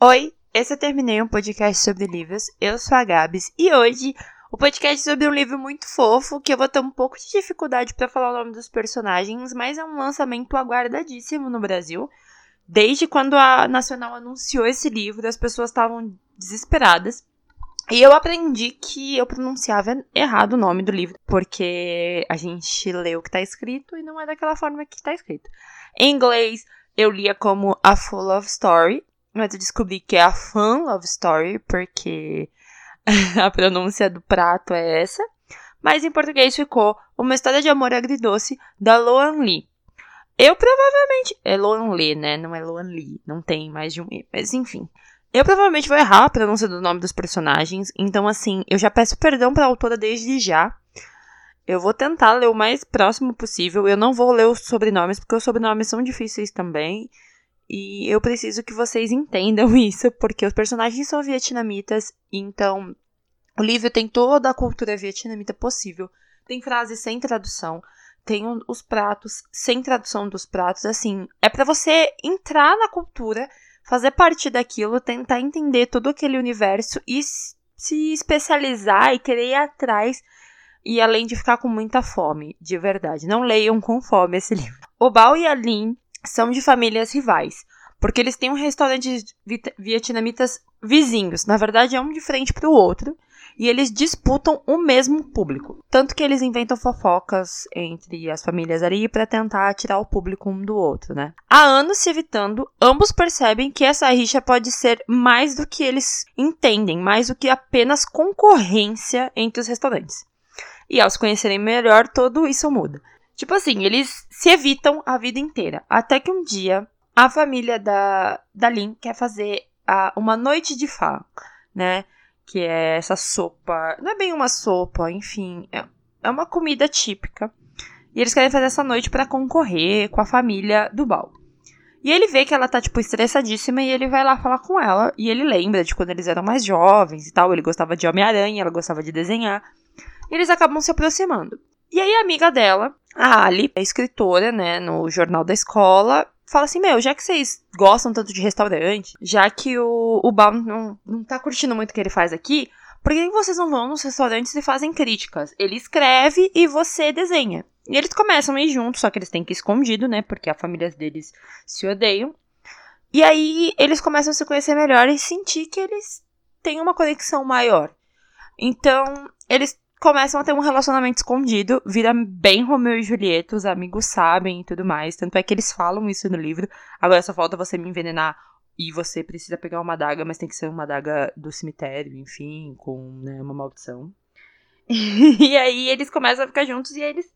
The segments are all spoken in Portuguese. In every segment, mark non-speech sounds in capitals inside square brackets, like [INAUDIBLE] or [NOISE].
Oi, esse eu terminei um podcast sobre livros. Eu sou a Gabs e hoje o podcast é sobre um livro muito fofo que eu vou ter um pouco de dificuldade para falar o nome dos personagens, mas é um lançamento aguardadíssimo no Brasil. Desde quando a Nacional anunciou esse livro, as pessoas estavam desesperadas. E eu aprendi que eu pronunciava errado o nome do livro, porque a gente lê o que tá escrito e não é daquela forma que tá escrito. Em inglês, eu lia como A Full Love Story, mas eu descobri que é a Fun Love Story, porque [LAUGHS] a pronúncia do prato é essa. Mas em português ficou Uma História de Amor Agridoce, da Loan Lee. Eu provavelmente. É Loan Lee, né? Não é Loan Lee. Não tem mais de um E. Mas enfim. Eu provavelmente vou errar a pronúncia do nome dos personagens, então assim, eu já peço perdão para a autora desde já. Eu vou tentar ler o mais próximo possível. Eu não vou ler os sobrenomes, porque os sobrenomes são difíceis também. E eu preciso que vocês entendam [LAUGHS] isso, porque os personagens são vietnamitas, então o livro tem toda a cultura vietnamita possível. Tem frases sem tradução, tem os pratos sem tradução dos pratos, assim, é para você entrar na cultura fazer parte daquilo, tentar entender todo aquele universo e se especializar e querer ir atrás. E além de ficar com muita fome, de verdade. Não leiam com fome esse [LAUGHS] livro. O Bao e a Lin são de famílias rivais. Porque eles têm um restaurante vietnamitas vizinhos. Na verdade, é um de frente para o outro e eles disputam o mesmo público. Tanto que eles inventam fofocas entre as famílias ali para tentar tirar o público um do outro, né? Há anos se evitando, ambos percebem que essa rixa pode ser mais do que eles entendem, mais do que apenas concorrência entre os restaurantes. E ao se conhecerem melhor, tudo isso muda. Tipo assim, eles se evitam a vida inteira. Até que um dia a família da, da Lin quer fazer a, uma noite de fá, né? que é essa sopa. Não é bem uma sopa, enfim, é, é uma comida típica. E eles querem fazer essa noite para concorrer com a família do Bal. E ele vê que ela tá, tipo, estressadíssima e ele vai lá falar com ela. E ele lembra de quando eles eram mais jovens e tal. Ele gostava de Homem-Aranha, ela gostava de desenhar. E eles acabam se aproximando. E aí a amiga dela, a Ali, é escritora, né, no jornal da escola, fala assim, meu, já que vocês gostam tanto de restaurante, já que o, o Baum não, não tá curtindo muito o que ele faz aqui, por que vocês não vão nos restaurantes e fazem críticas? Ele escreve e você desenha. E eles começam a ir juntos, só que eles têm que ir escondido, né? Porque as famílias deles se odeiam. E aí eles começam a se conhecer melhor e sentir que eles têm uma conexão maior. Então, eles começam a ter um relacionamento escondido, vira bem Romeu e Julieta, os amigos sabem e tudo mais. Tanto é que eles falam isso no livro. Agora só falta você me envenenar e você precisa pegar uma adaga, mas tem que ser uma adaga do cemitério, enfim, com né, uma maldição. [LAUGHS] e aí eles começam a ficar juntos e eles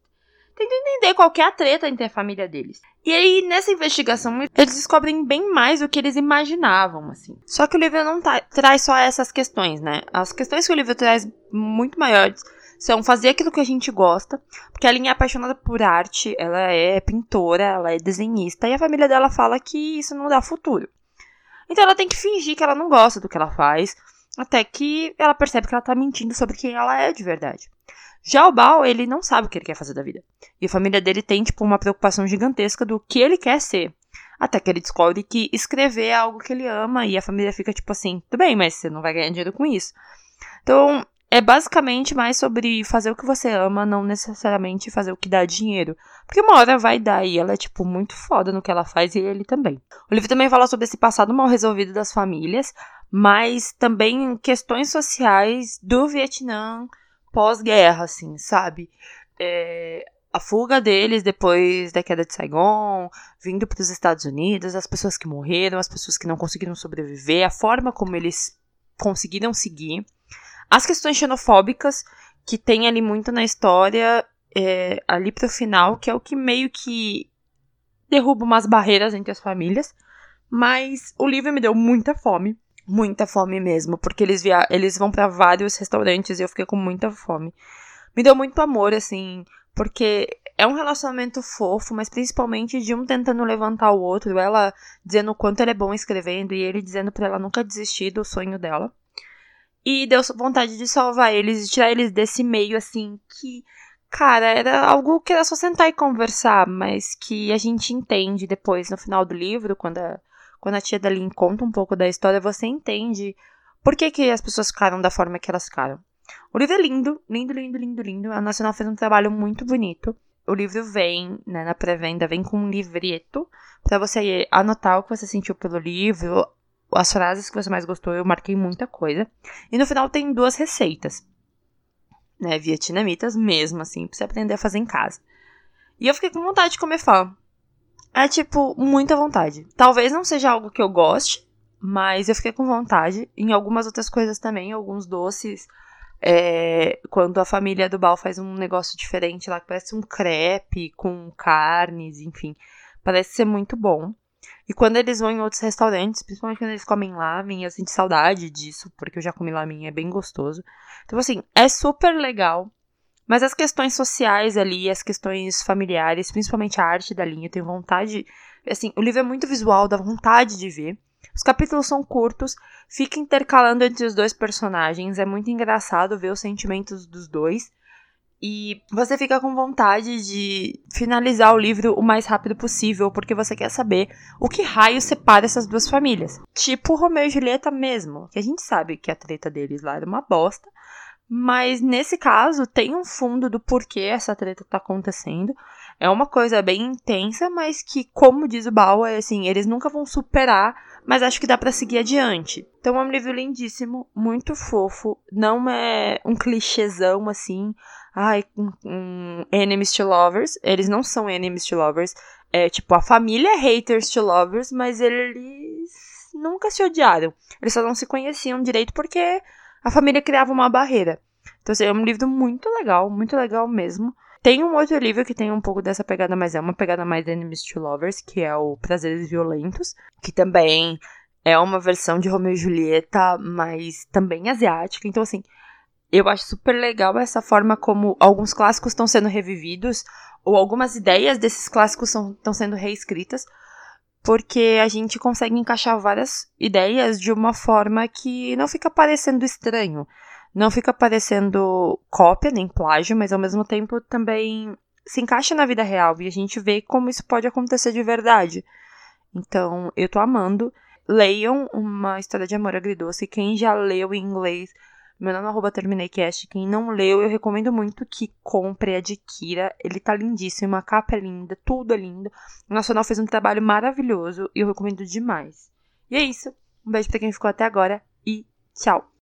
tentam entender qual é a treta entre a família deles. E aí, nessa investigação, eles descobrem bem mais do que eles imaginavam, assim. Só que o livro não tá, traz só essas questões, né? As questões que o livro traz muito maiores são fazer aquilo que a gente gosta, porque a Linha é apaixonada por arte, ela é pintora, ela é desenhista, e a família dela fala que isso não dá futuro. Então ela tem que fingir que ela não gosta do que ela faz, até que ela percebe que ela tá mentindo sobre quem ela é de verdade. Já o Bao, ele não sabe o que ele quer fazer da vida. E a família dele tem, tipo, uma preocupação gigantesca do que ele quer ser. Até que ele descobre que escrever é algo que ele ama e a família fica tipo assim: tudo bem, mas você não vai ganhar dinheiro com isso. Então, é basicamente mais sobre fazer o que você ama, não necessariamente fazer o que dá dinheiro. Porque uma hora vai dar e ela é, tipo, muito foda no que ela faz e ele também. O livro também fala sobre esse passado mal resolvido das famílias, mas também questões sociais do Vietnã pós-guerra, assim, sabe? É, a fuga deles depois da queda de Saigon, vindo para os Estados Unidos, as pessoas que morreram, as pessoas que não conseguiram sobreviver, a forma como eles conseguiram seguir. As questões xenofóbicas, que tem ali muito na história, é, ali pro final, que é o que meio que derruba umas barreiras entre as famílias. Mas o livro me deu muita fome. Muita fome mesmo, porque eles, via eles vão para vários restaurantes e eu fiquei com muita fome. Me deu muito amor, assim, porque é um relacionamento fofo, mas principalmente de um tentando levantar o outro, ela dizendo o quanto ele é bom escrevendo e ele dizendo para ela nunca desistir do sonho dela. E deu vontade de salvar eles e tirar eles desse meio, assim, que, cara, era algo que era só sentar e conversar, mas que a gente entende depois, no final do livro, quando, a, quando a tia da Lin conta um pouco da história, você entende por que, que as pessoas ficaram da forma que elas ficaram. O livro é lindo, lindo, lindo, lindo, lindo. A Nacional fez um trabalho muito bonito. O livro vem, né, na pré-venda, vem com um livreto para você anotar o que você sentiu pelo livro, as frases que você mais gostou. Eu marquei muita coisa. E no final tem duas receitas, né, vietnamitas mesmo, assim, pra você aprender a fazer em casa. E eu fiquei com vontade de comer fã. É tipo, muita vontade. Talvez não seja algo que eu goste, mas eu fiquei com vontade. Em algumas outras coisas também, alguns doces. É, quando a família do Bal faz um negócio diferente lá, que parece um crepe com carnes, enfim. Parece ser muito bom. E quando eles vão em outros restaurantes, principalmente quando eles comem lamen, eu sinto saudade disso, porque eu já comi lamen, é bem gostoso. Então, assim, é super legal. Mas as questões sociais ali, as questões familiares, principalmente a arte da linha, eu tenho vontade. Assim, o livro é muito visual, dá vontade de ver. Os capítulos são curtos, fica intercalando entre os dois personagens, é muito engraçado ver os sentimentos dos dois. E você fica com vontade de finalizar o livro o mais rápido possível, porque você quer saber o que raio separa essas duas famílias. Tipo Romeu e Julieta mesmo, que a gente sabe que a treta deles lá era uma bosta, mas nesse caso, tem um fundo do porquê essa treta tá acontecendo. É uma coisa bem intensa, mas que, como diz o Bauer, assim, eles nunca vão superar, mas acho que dá para seguir adiante. Então é um livro lindíssimo, muito fofo, não é um clichêzão assim, ai, um, enemies to lovers. Eles não são enemies to lovers. É tipo, a família é haters to lovers, mas eles nunca se odiaram. Eles só não se conheciam direito porque a família criava uma barreira. Então, assim, é um livro muito legal, muito legal mesmo. Tem um outro livro que tem um pouco dessa pegada, mas é uma pegada mais Enemies to Lovers, que é o Prazeres Violentos, que também é uma versão de Romeo e Julieta, mas também asiática. Então, assim, eu acho super legal essa forma como alguns clássicos estão sendo revividos, ou algumas ideias desses clássicos estão sendo reescritas, porque a gente consegue encaixar várias ideias de uma forma que não fica parecendo estranho, não fica parecendo cópia nem plágio, mas ao mesmo tempo também se encaixa na vida real e a gente vê como isso pode acontecer de verdade. Então, eu tô amando. Leiam uma história de amor agridoce. Quem já leu em inglês meu nome é arroba TermineiCast. Quem não leu, eu recomendo muito que compre, adquira. Ele tá lindíssimo, a capa é linda, tudo é lindo. O Nacional fez um trabalho maravilhoso e eu recomendo demais. E é isso. Um beijo pra quem ficou até agora e tchau!